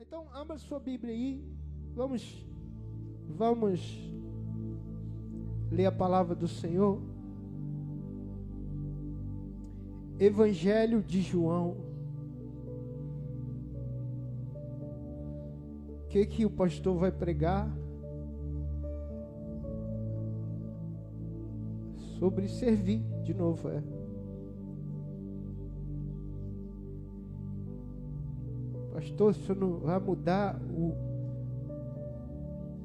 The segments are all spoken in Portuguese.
Então, abra sua Bíblia aí. Vamos, vamos ler a palavra do Senhor. Evangelho de João. O que que o pastor vai pregar? Sobre servir, de novo, é. Pastor, o senhor não vai mudar o,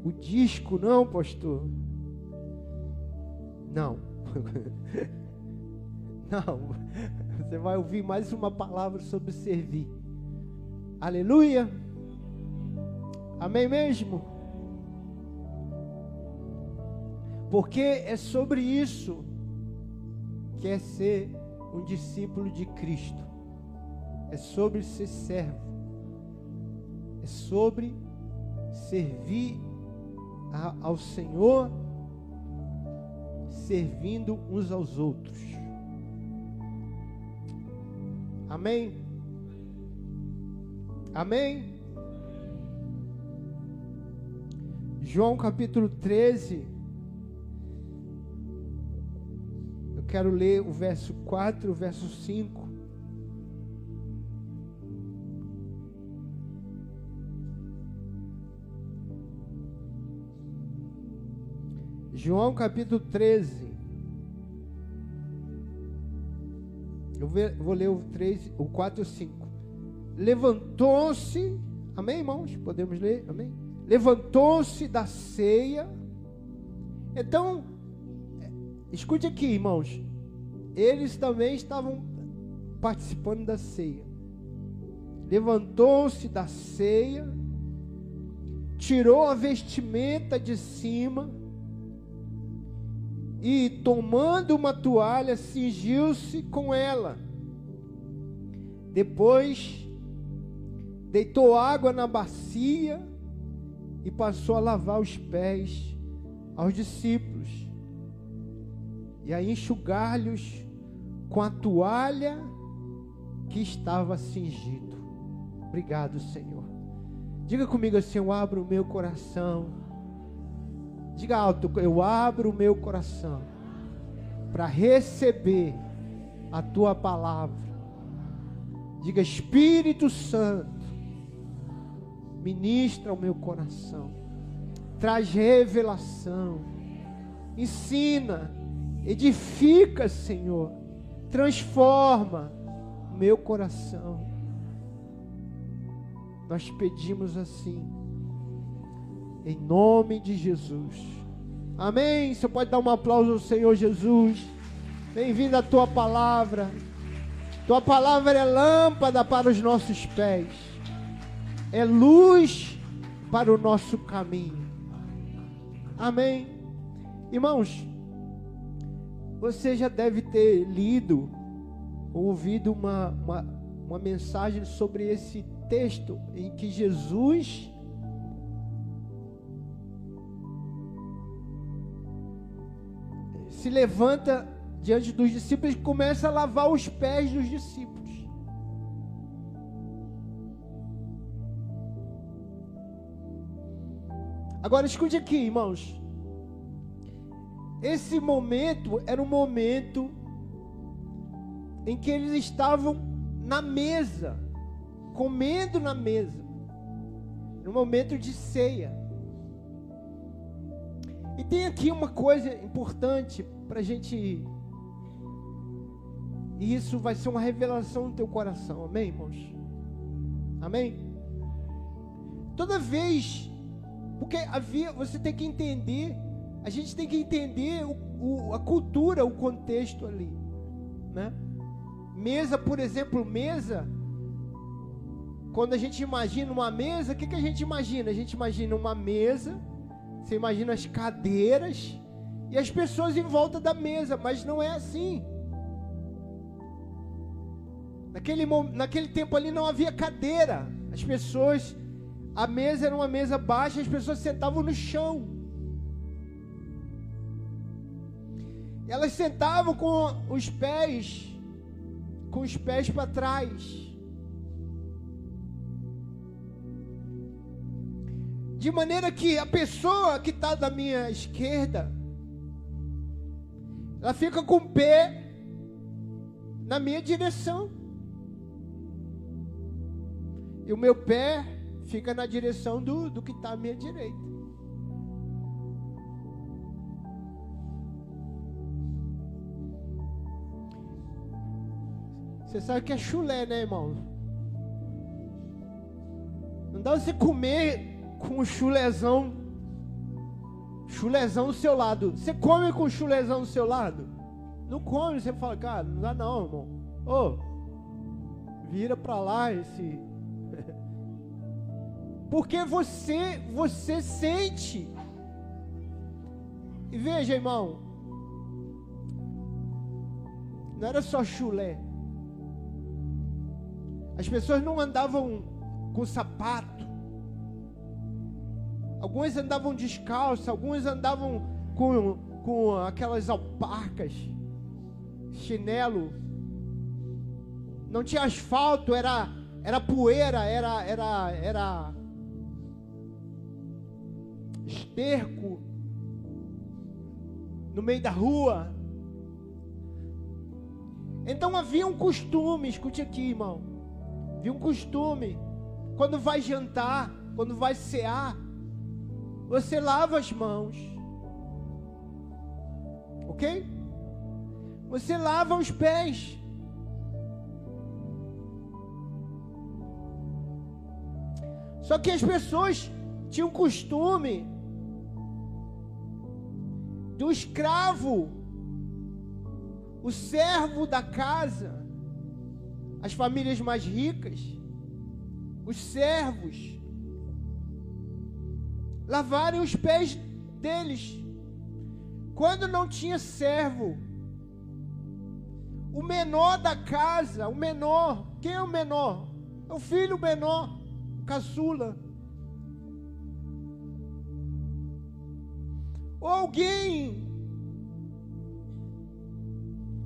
o disco, não, pastor? Não. não. Você vai ouvir mais uma palavra sobre servir. Aleluia. Amém mesmo? Porque é sobre isso que é ser um discípulo de Cristo. É sobre ser servo é sobre servir a, ao Senhor, servindo uns aos outros. Amém? Amém? João capítulo 13. Eu quero ler o verso 4, o verso 5. João capítulo 13. Eu vou ler o 3, o 4 e o 5. Levantou-se, amém, irmãos? Podemos ler, amém? Levantou-se da ceia. Então, escute aqui, irmãos. Eles também estavam participando da ceia. Levantou-se da ceia, tirou a vestimenta de cima, e, tomando uma toalha, cingiu-se com ela. Depois, deitou água na bacia e passou a lavar os pés aos discípulos e a enxugar-lhes com a toalha que estava cingido. Obrigado, Senhor. Diga comigo assim: eu abro o meu coração Diga alto, eu abro o meu coração para receber a tua palavra. Diga, Espírito Santo, ministra o meu coração, traz revelação, ensina, edifica, Senhor, transforma o meu coração. Nós pedimos assim em nome de Jesus. Amém. Você pode dar um aplauso ao Senhor Jesus. Bem-vindo a tua palavra. Tua palavra é lâmpada para os nossos pés, é luz para o nosso caminho. Amém. Irmãos, você já deve ter lido ou ouvido uma, uma, uma mensagem sobre esse texto em que Jesus se levanta diante dos discípulos e começa a lavar os pés dos discípulos. Agora escute aqui, irmãos. Esse momento era um momento em que eles estavam na mesa, comendo na mesa, no momento de ceia. E tem aqui uma coisa importante para a gente. E isso vai ser uma revelação no teu coração, amém, irmãos? Amém? Toda vez, porque havia, você tem que entender, a gente tem que entender o, o, a cultura, o contexto ali, né? Mesa, por exemplo, mesa. Quando a gente imagina uma mesa, o que, que a gente imagina? A gente imagina uma mesa você imagina as cadeiras e as pessoas em volta da mesa, mas não é assim. Naquele, naquele tempo ali não havia cadeira. As pessoas, a mesa era uma mesa baixa, as pessoas sentavam no chão. Elas sentavam com os pés, com os pés para trás. De maneira que a pessoa que está da minha esquerda, ela fica com o pé na minha direção. E o meu pé fica na direção do, do que está à minha direita. Você sabe que é chulé, né, irmão? Não dá você comer com um chulézão, chulézão do seu lado. Você come com um chulézão do seu lado? Não come, você fala, cara, não dá não, irmão. Ô, oh, vira pra lá esse. Porque você, você sente. E veja, irmão, não era só chulé. As pessoas não andavam com sapato. Alguns andavam descalços, alguns andavam com, com aquelas alparcas, chinelo. Não tinha asfalto, era, era poeira, era, era, era esterco no meio da rua. Então havia um costume, escute aqui, irmão de um costume. Quando vai jantar, quando vai cear, você lava as mãos. Ok? Você lava os pés. Só que as pessoas tinham costume do escravo, o servo da casa, as famílias mais ricas, os servos, lavarem os pés deles. Quando não tinha servo, o menor da casa, o menor, quem é o menor? É o filho menor, o caçula. Ou alguém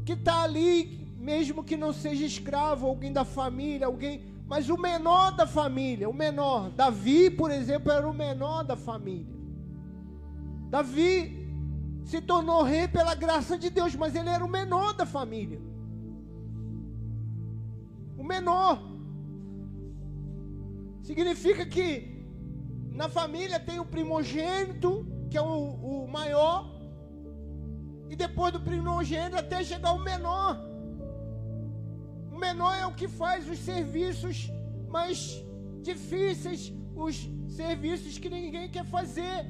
que está ali mesmo que não seja escravo, alguém da família, alguém, mas o menor da família, o menor. Davi, por exemplo, era o menor da família. Davi se tornou rei pela graça de Deus, mas ele era o menor da família. O menor. Significa que na família tem o primogênito, que é o, o maior, e depois do primogênito até chegar o menor menor é o que faz os serviços mais difíceis, os serviços que ninguém quer fazer.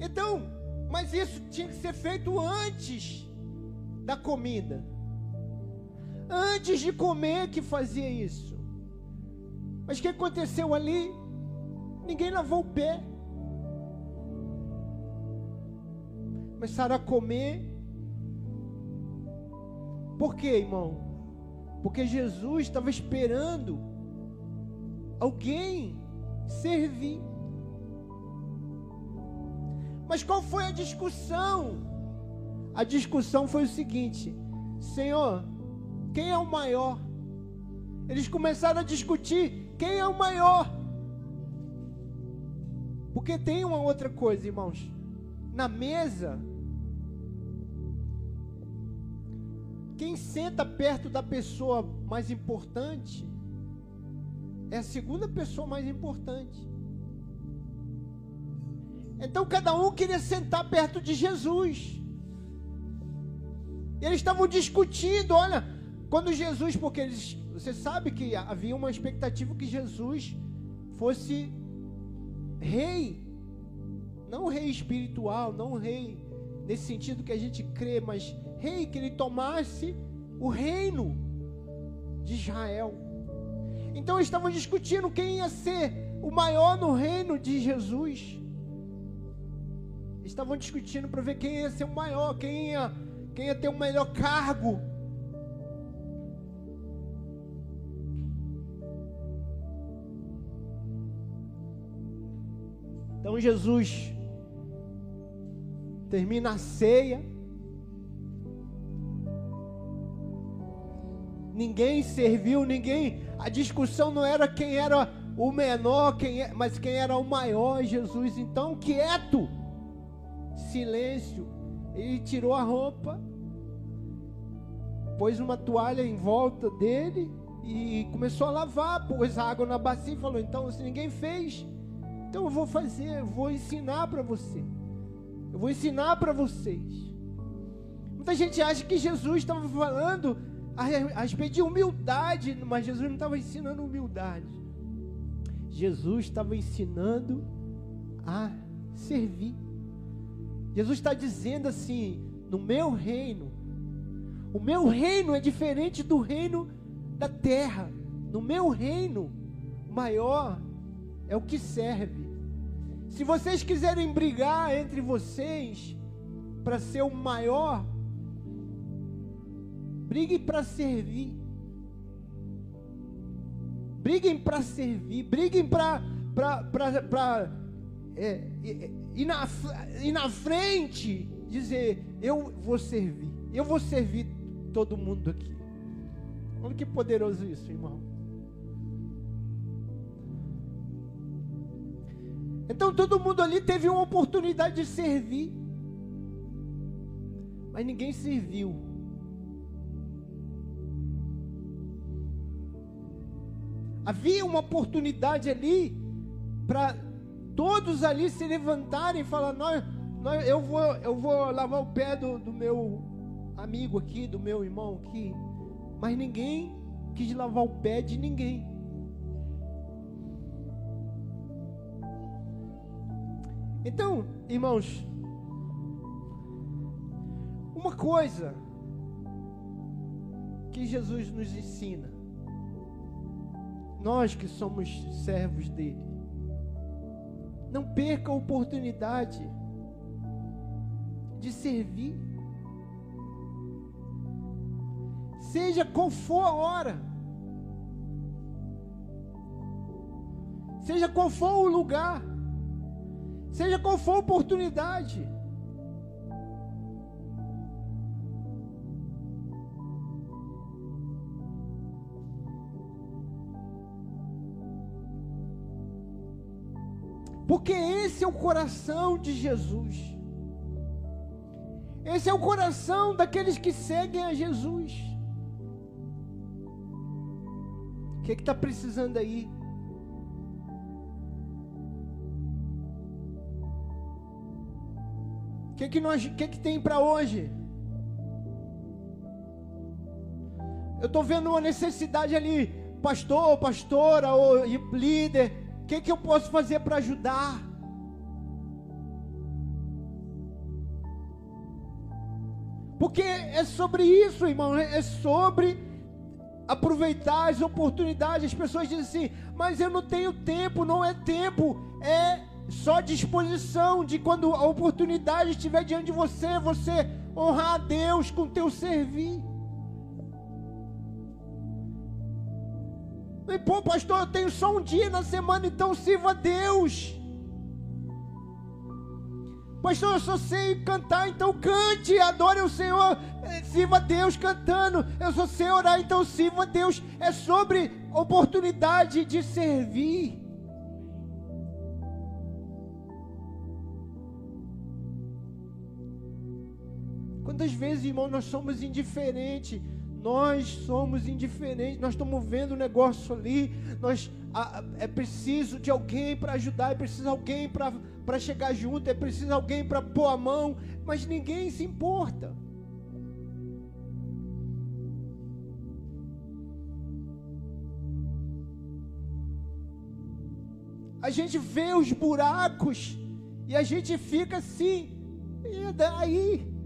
Então, mas isso tinha que ser feito antes da comida. Antes de comer que fazia isso. Mas o que aconteceu ali? Ninguém lavou o pé. Começaram a comer. Por quê, irmão? Porque Jesus estava esperando alguém servir. Mas qual foi a discussão? A discussão foi o seguinte: Senhor, quem é o maior? Eles começaram a discutir quem é o maior. Porque tem uma outra coisa, irmãos. Na mesa, Quem senta perto da pessoa mais importante é a segunda pessoa mais importante. Então cada um queria sentar perto de Jesus. Eles estavam discutindo, olha, quando Jesus, porque eles, você sabe que havia uma expectativa que Jesus fosse rei, não rei espiritual, não rei nesse sentido que a gente crê, mas rei, que ele tomasse o reino de Israel. Então eles estavam discutindo quem ia ser o maior no reino de Jesus. Estavam discutindo para ver quem ia ser o maior, quem ia, quem ia ter o melhor cargo. Então Jesus termina a ceia. Ninguém serviu, ninguém. A discussão não era quem era o menor, quem é, mas quem era o maior, Jesus. Então, quieto, silêncio. Ele tirou a roupa, pôs uma toalha em volta dele e começou a lavar, pôs água na bacia e falou: Então, se ninguém fez, então eu vou fazer, eu vou ensinar para você. Eu vou ensinar para vocês. Muita gente acha que Jesus estava falando a respeito de humildade, mas Jesus não estava ensinando humildade. Jesus estava ensinando a servir. Jesus está dizendo assim: no meu reino, o meu reino é diferente do reino da terra. No meu reino, maior é o que serve. Se vocês quiserem brigar entre vocês para ser o maior, briguem para servir. Briguem para servir, briguem para é, ir, na, ir na frente, dizer: Eu vou servir, eu vou servir todo mundo aqui. Olha que poderoso isso, irmão. Então todo mundo ali teve uma oportunidade de servir, mas ninguém serviu. Havia uma oportunidade ali para todos ali se levantarem e falar: nós, nós, eu, vou, eu vou lavar o pé do, do meu amigo aqui, do meu irmão aqui. Mas ninguém quis lavar o pé de ninguém. Então, irmãos, uma coisa que Jesus nos ensina, nós que somos servos dele, não perca a oportunidade de servir, seja qual for a hora, seja qual for o lugar. Seja qual for a oportunidade. Esse é o coração de Jesus. Esse é o coração daqueles que seguem a Jesus. O que está precisando aí? que que nós, que que tem para hoje? Eu estou vendo uma necessidade ali, pastor, pastora ou líder. O que que eu posso fazer para ajudar? Porque é sobre isso, irmão, é sobre aproveitar as oportunidades. As pessoas dizem assim, mas eu não tenho tempo, não é tempo, é só disposição de quando a oportunidade estiver diante de você, você honrar a Deus com teu servir. E pô, pastor, eu tenho só um dia na semana, então sirva a Deus. Pastor, eu só sei cantar, então cante, adore o Senhor, eh, sirva Deus cantando. Eu só sei orar, então sirva Deus. É sobre oportunidade de servir. Quantas vezes, irmão, nós somos indiferentes? Nós somos indiferentes, nós estamos vendo o negócio ali, nós, a, é preciso de alguém para ajudar, é preciso alguém para chegar junto, é preciso alguém para pôr a mão, mas ninguém se importa. A gente vê os buracos e a gente fica assim, e daí?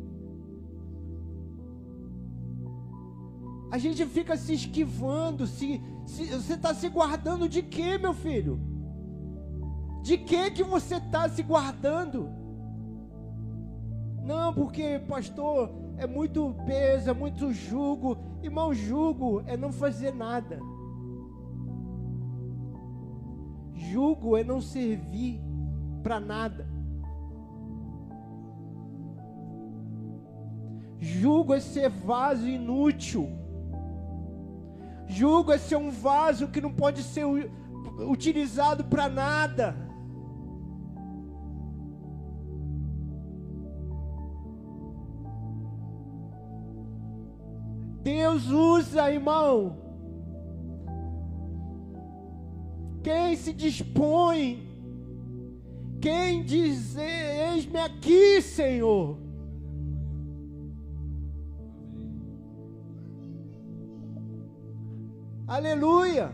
A gente fica se esquivando, se, se você está se guardando de quê, meu filho? De que que você está se guardando? Não, porque pastor é muito peso, é muito jugo. Irmão, jugo é não fazer nada. Jugo é não servir para nada. Jugo é ser vaso inútil. É ser um vaso que não pode ser utilizado para nada. Deus usa, irmão. Quem se dispõe, quem diz: Eis-me aqui, Senhor. Aleluia.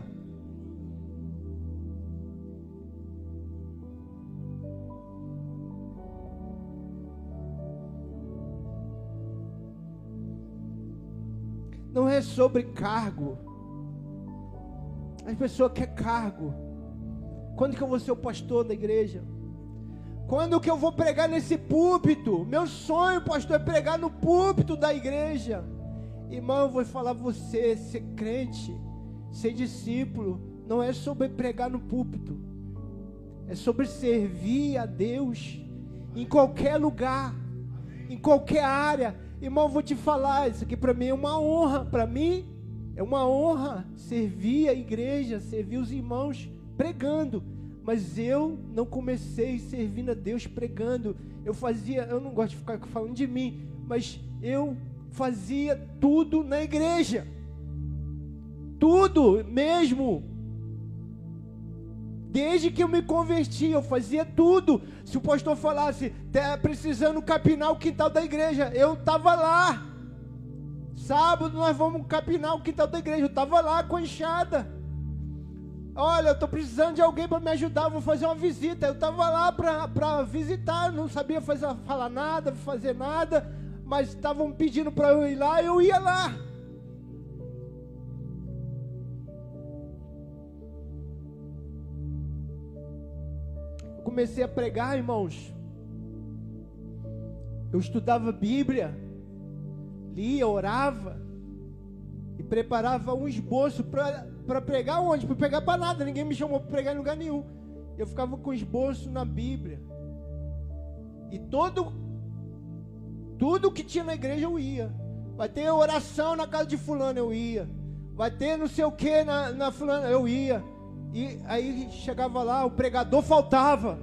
Não é sobre cargo. As pessoas querem cargo. Quando que eu vou ser o pastor da igreja? Quando que eu vou pregar nesse púlpito? Meu sonho, pastor, é pregar no púlpito da igreja. Irmão, eu vou falar você, ser crente Ser discípulo não é sobre pregar no púlpito, é sobre servir a Deus em qualquer lugar, em qualquer área. Irmão, vou te falar, isso aqui para mim é uma honra, para mim é uma honra servir a igreja, servir os irmãos pregando. Mas eu não comecei servindo a Deus pregando. Eu fazia, eu não gosto de ficar falando de mim, mas eu fazia tudo na igreja tudo mesmo. Desde que eu me converti, eu fazia tudo. Se o pastor falasse, tá precisando capinar o quintal da igreja, eu estava lá. Sábado nós vamos capinar o quintal da igreja, eu estava lá com a enxada. Olha, eu estou precisando de alguém para me ajudar, vou fazer uma visita. Eu estava lá para visitar, não sabia fazer, falar nada, fazer nada, mas estavam pedindo para eu ir lá, eu ia lá. Comecei a pregar, irmãos, eu estudava Bíblia, lia, orava e preparava um esboço para pregar onde? Para pregar para nada, ninguém me chamou para pregar em lugar nenhum. Eu ficava com esboço na Bíblia. E todo tudo que tinha na igreja eu ia. Vai ter oração na casa de fulano, eu ia. Vai ter não sei o que na, na fulana, eu ia. E aí chegava lá, o pregador faltava.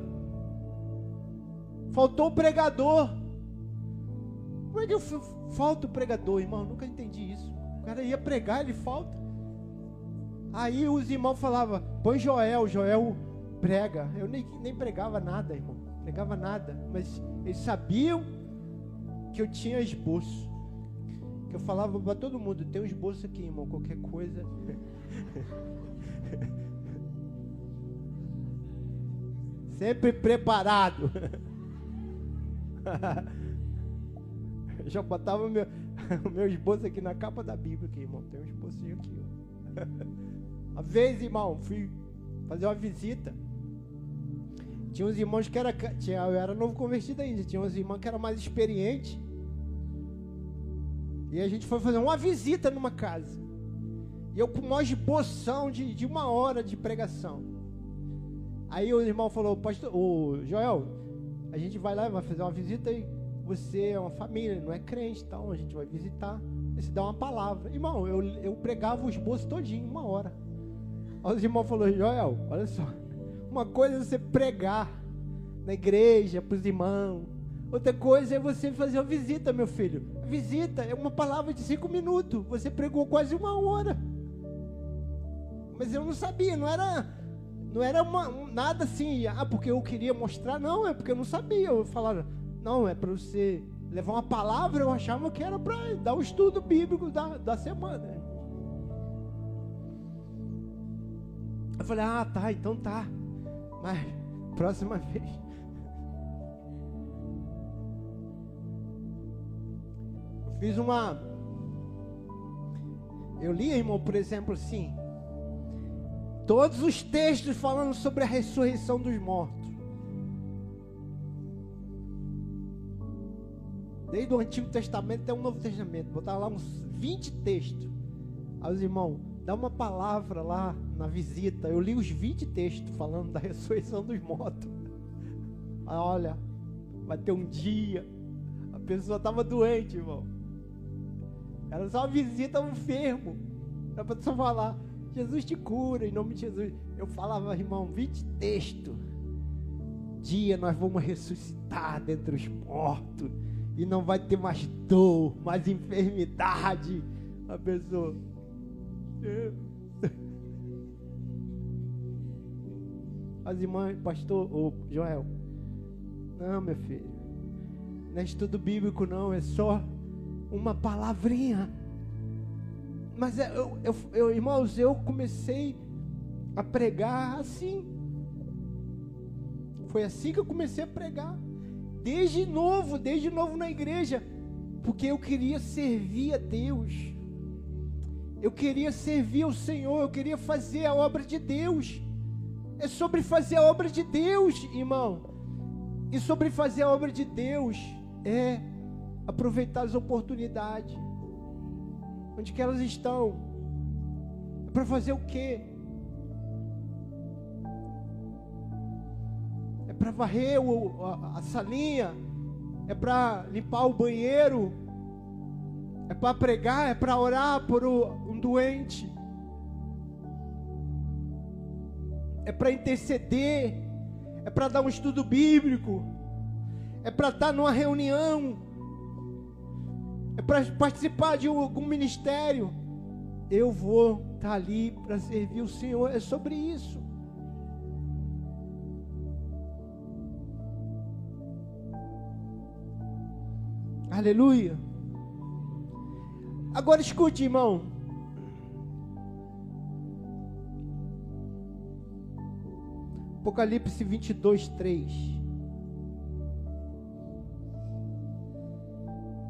Faltou o pregador. Como é que eu falta o pregador, irmão? Nunca entendi isso. O cara ia pregar, ele falta. Aí os irmãos falavam, põe Joel, Joel prega. Eu nem, nem pregava nada, irmão. Pregava nada. Mas eles sabiam que eu tinha esboço. Que eu falava para todo mundo, tem um esboço aqui, irmão. Qualquer coisa. Sempre preparado. Já botava o meu, o meu esboço aqui na capa da Bíblia, aqui, irmão. Tem um esboço aqui, ó. Uma vez, irmão, fui fazer uma visita. Tinha uns irmãos que era. Tinha, eu era novo convertido ainda. Tinha uns irmãos que eram mais experientes. E a gente foi fazer uma visita numa casa. E eu com uma esboção de, de uma hora de pregação. Aí o irmão falou, pastor, o Joel, a gente vai lá, vai fazer uma visita e você é uma família, não é crente, então a gente vai visitar. E se dá uma palavra. Irmão, eu, eu pregava o esboço todinho, uma hora. Aí o irmão falou, Joel, olha só, uma coisa é você pregar na igreja, para os irmãos. Outra coisa é você fazer uma visita, meu filho. visita é uma palavra de cinco minutos. Você pregou quase uma hora. Mas eu não sabia, não era não era uma, um, nada assim, ah, porque eu queria mostrar, não, é porque eu não sabia. Eu falava, não, é para você levar uma palavra, eu achava que era para dar o estudo bíblico da, da semana. Eu falei, ah, tá, então tá. Mas próxima vez. Fiz uma. Eu li, irmão, por exemplo, assim. Todos os textos falando sobre a ressurreição dos mortos. Desde o Antigo Testamento até o Novo Testamento. Botar lá uns 20 textos. Aí os irmãos, dá uma palavra lá na visita. Eu li os 20 textos falando da ressurreição dos mortos. Aí, olha, vai ter um dia. A pessoa estava doente, irmão. Era só visita um enfermo. Era para só falar, Jesus te cura, em nome de Jesus. Eu falava, irmão, 20 texto. Dia nós vamos ressuscitar dentre os mortos. E não vai ter mais dor, mais enfermidade. A pessoa. As irmãs, pastor, ô Joel. Não, meu filho. Não é estudo bíblico, não. É só uma palavrinha. Mas é, eu, eu, eu, irmãos, eu comecei a pregar assim. Foi assim que eu comecei a pregar. Desde novo, desde novo na igreja. Porque eu queria servir a Deus. Eu queria servir ao Senhor. Eu queria fazer a obra de Deus. É sobre fazer a obra de Deus, irmão. E sobre fazer a obra de Deus é aproveitar as oportunidades. Onde que elas estão? É para fazer o quê? É para varrer o, a, a salinha? É para limpar o banheiro? É para pregar? É para orar por um doente? É para interceder? É para dar um estudo bíblico? É para estar numa reunião? É para participar de algum ministério, eu vou estar tá ali para servir o Senhor. É sobre isso. Aleluia. Agora escute, irmão. Apocalipse 22, 3.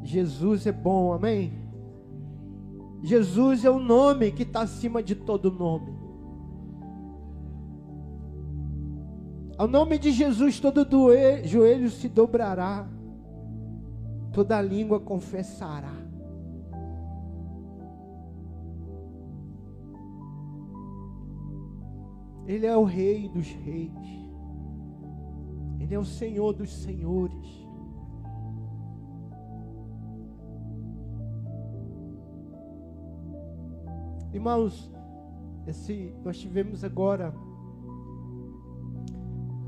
Jesus é bom, amém? Jesus é o nome que está acima de todo nome. Ao nome de Jesus, todo joelho se dobrará, toda língua confessará. Ele é o Rei dos Reis, Ele é o Senhor dos Senhores. Irmãos, esse, nós tivemos agora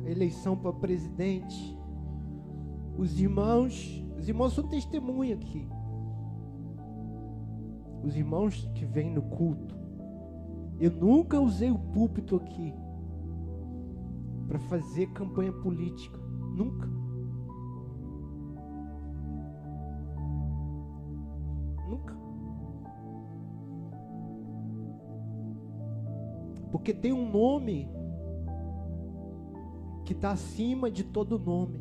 a eleição para presidente. Os irmãos, os irmãos são testemunha aqui. Os irmãos que vêm no culto. Eu nunca usei o púlpito aqui para fazer campanha política. Nunca. Porque tem um nome que está acima de todo nome.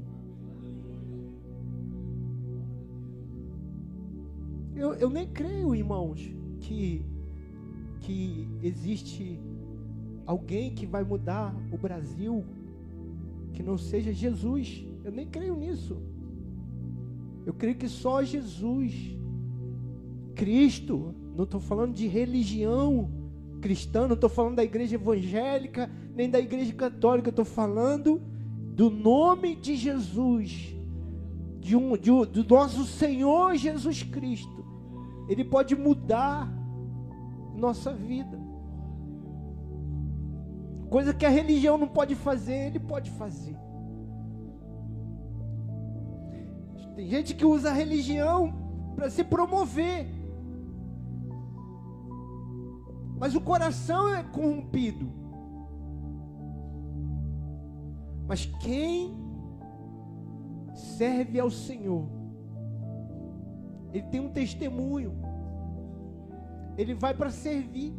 Eu, eu nem creio, irmãos, que, que existe alguém que vai mudar o Brasil que não seja Jesus. Eu nem creio nisso. Eu creio que só Jesus, Cristo, não estou falando de religião, cristã, não estou falando da igreja evangélica, nem da igreja católica, estou falando do nome de Jesus, de um, de do nosso Senhor Jesus Cristo. Ele pode mudar nossa vida. Coisa que a religião não pode fazer, ele pode fazer. Tem gente que usa a religião para se promover. Mas o coração é corrompido. Mas quem serve ao Senhor, ele tem um testemunho. Ele vai para servir.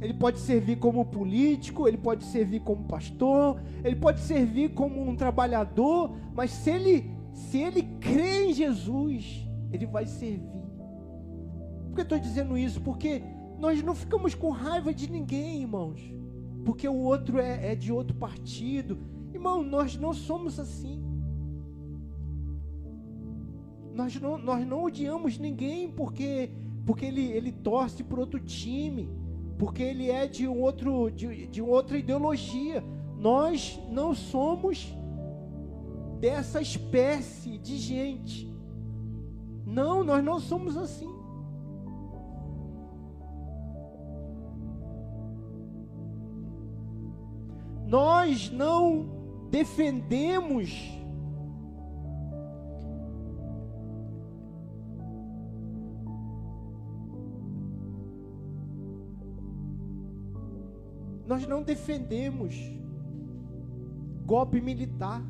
Ele pode servir como político, ele pode servir como pastor, ele pode servir como um trabalhador, mas se ele se ele crê em Jesus, ele vai servir que eu estou dizendo isso? Porque nós não ficamos com raiva de ninguém, irmãos. Porque o outro é, é de outro partido. Irmão, nós não somos assim. Nós não, nós não odiamos ninguém porque, porque ele, ele torce por outro time, porque ele é de, um outro, de, de outra ideologia. Nós não somos dessa espécie de gente. Não, nós não somos assim. Nós não defendemos nós não defendemos golpe militar.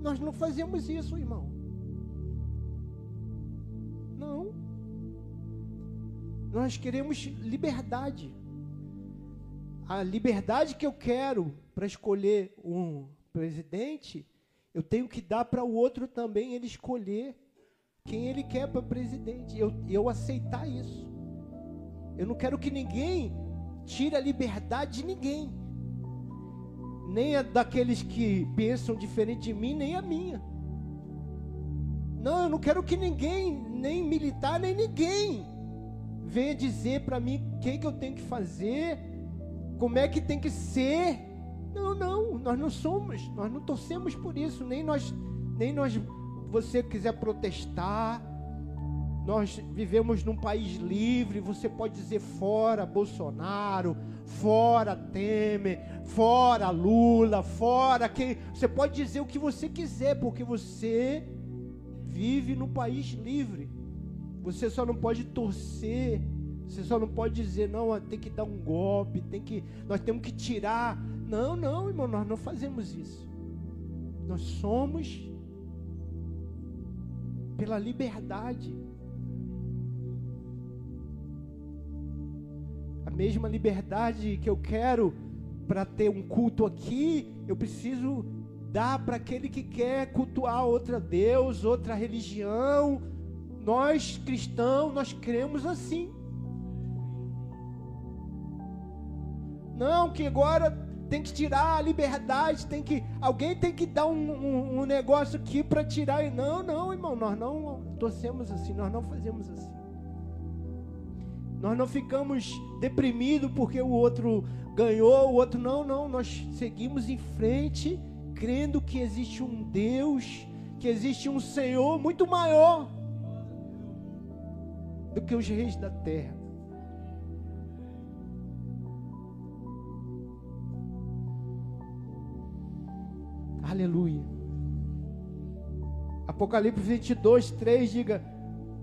Nós não fazemos isso, irmão. Não. Nós queremos liberdade. A liberdade que eu quero para escolher um presidente, eu tenho que dar para o outro também ele escolher quem ele quer para presidente. Eu, eu aceitar isso. Eu não quero que ninguém tire a liberdade de ninguém. Nem a daqueles que pensam diferente de mim, nem a minha. Não, eu não quero que ninguém, nem militar, nem ninguém, venha dizer para mim o que, que eu tenho que fazer, como é que tem que ser. Não, não, nós não somos, nós não torcemos por isso, nem nós, nem nós, você quiser protestar, nós vivemos num país livre, você pode dizer fora Bolsonaro, fora Temer, fora Lula, fora quem. Você pode dizer o que você quiser, porque você vive num país livre. Você só não pode torcer, você só não pode dizer, não, tem que dar um golpe, tem que, nós temos que tirar. Não, não, irmão, nós não fazemos isso. Nós somos pela liberdade. mesma liberdade que eu quero para ter um culto aqui, eu preciso dar para aquele que quer cultuar outra Deus, outra religião. Nós cristãos, nós cremos assim. Não, que agora tem que tirar a liberdade, tem que alguém tem que dar um, um, um negócio aqui para tirar. Não, não, irmão, nós não torcemos assim, nós não fazemos assim. Nós não ficamos deprimidos porque o outro ganhou, o outro não, não. Nós seguimos em frente, crendo que existe um Deus, que existe um Senhor muito maior do que os reis da terra. Aleluia. Apocalipse 22, 3 diga: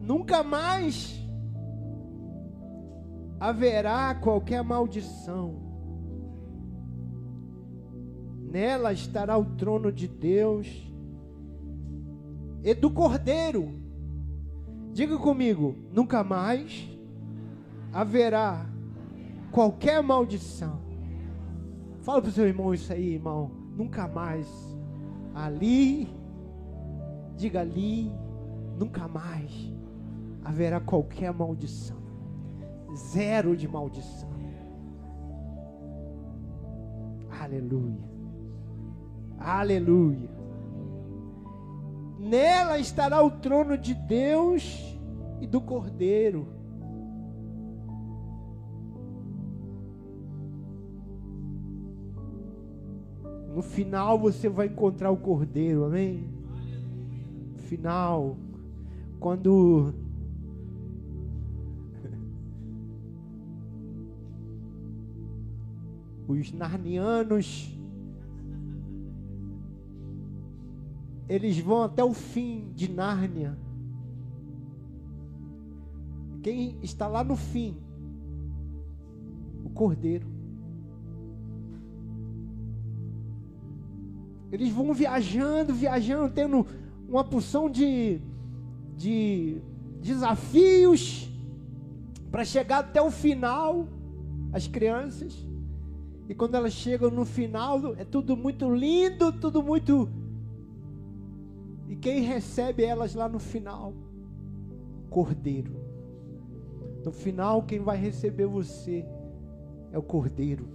Nunca mais haverá qualquer maldição. Nela estará o trono de Deus e do Cordeiro. Diga comigo, nunca mais haverá qualquer maldição. Fala para o seu irmão isso aí, irmão. Nunca mais. Ali, diga ali, nunca mais haverá qualquer maldição zero de maldição. Aleluia. Aleluia. Nela estará o trono de Deus e do Cordeiro. No final você vai encontrar o Cordeiro, amém? No final, quando os narnianos, eles vão até o fim de Nárnia. Quem está lá no fim? O cordeiro. Eles vão viajando, viajando, tendo uma porção de, de desafios para chegar até o final. As crianças. E quando elas chegam no final, é tudo muito lindo, tudo muito. E quem recebe elas lá no final? Cordeiro. No final, quem vai receber você é o Cordeiro.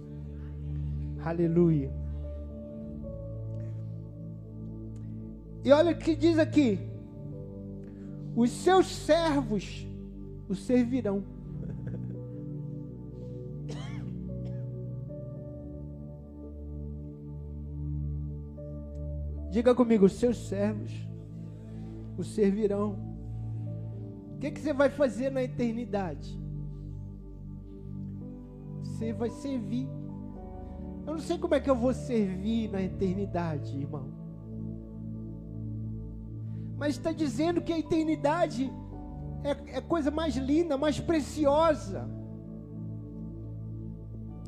Aleluia. E olha o que diz aqui: os seus servos o servirão. Diga comigo, os seus servos o servirão. O que, que você vai fazer na eternidade? Você vai servir. Eu não sei como é que eu vou servir na eternidade, irmão. Mas está dizendo que a eternidade é, é coisa mais linda, mais preciosa.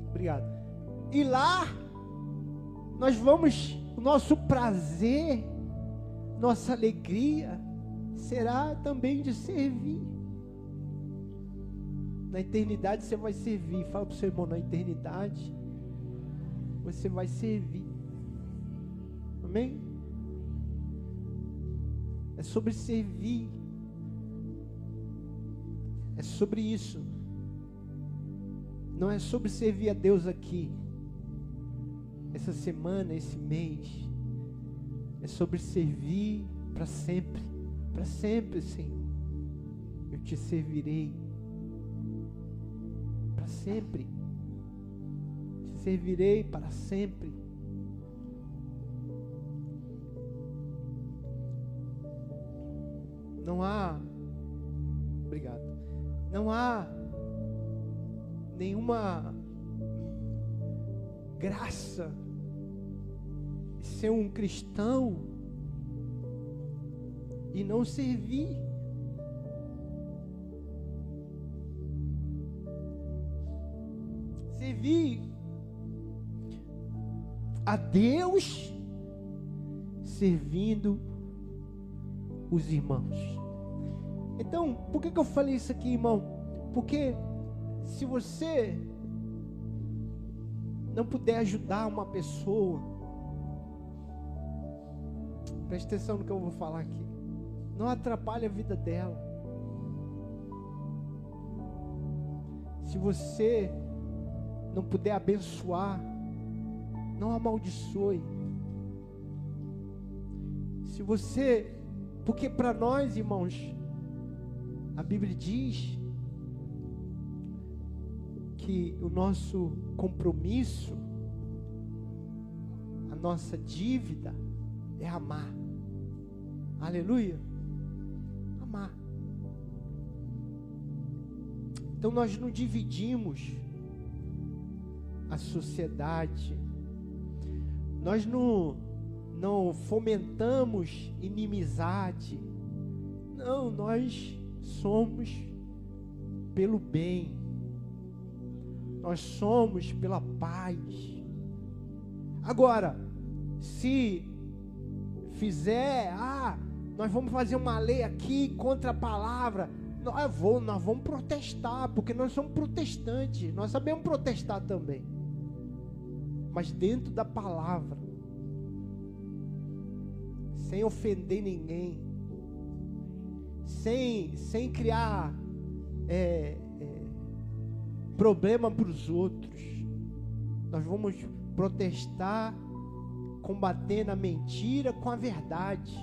Obrigado. E lá nós vamos, o nosso prazer, nossa alegria será também de servir. Na eternidade você vai servir. Fala para o seu irmão, na eternidade você vai servir. Amém? É sobre servir. É sobre isso. Não é sobre servir a Deus aqui. Essa semana, esse mês. É sobre servir para sempre. Para sempre, Senhor. Eu te servirei sempre. Te servirei para sempre. Não há, obrigado, não há nenhuma graça ser um cristão e não servir. servir a Deus servindo os irmãos. Então, por que, que eu falei isso aqui, irmão? Porque se você não puder ajudar uma pessoa, preste atenção no que eu vou falar aqui. Não atrapalhe a vida dela. Se você não puder abençoar, não amaldiçoe. Se você, porque para nós, irmãos, a Bíblia diz que o nosso compromisso, a nossa dívida é amar. Aleluia. Amar. Então nós não dividimos a sociedade. Nós não, não fomentamos inimizade. Não, nós somos pelo bem. Nós somos pela paz. Agora, se fizer, ah, nós vamos fazer uma lei aqui contra a palavra, nós vamos, nós vamos protestar, porque nós somos protestantes, nós sabemos protestar também mas dentro da palavra, sem ofender ninguém, sem, sem criar é, é, problema para os outros. Nós vamos protestar, combatendo a mentira com a verdade,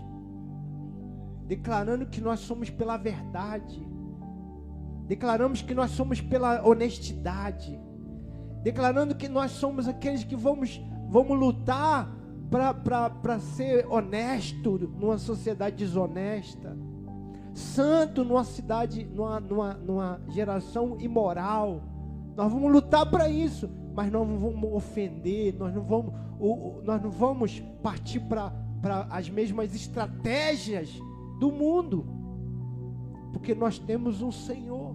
declarando que nós somos pela verdade, declaramos que nós somos pela honestidade. Declarando que nós somos aqueles que vamos, vamos lutar para ser honesto numa sociedade desonesta, santo numa cidade, numa, numa, numa geração imoral. Nós vamos lutar para isso, mas nós não vamos ofender, nós não vamos, nós não vamos partir para as mesmas estratégias do mundo, porque nós temos um Senhor.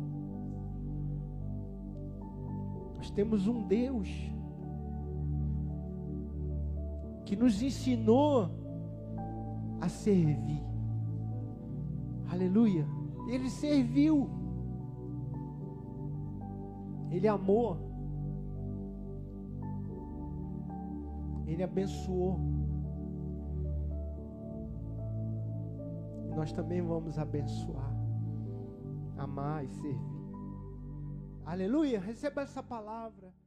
Nós temos um Deus que nos ensinou a servir. Aleluia. Ele serviu. Ele amou. Ele abençoou. E nós também vamos abençoar, amar e servir. Aleluia. Receba essa palavra.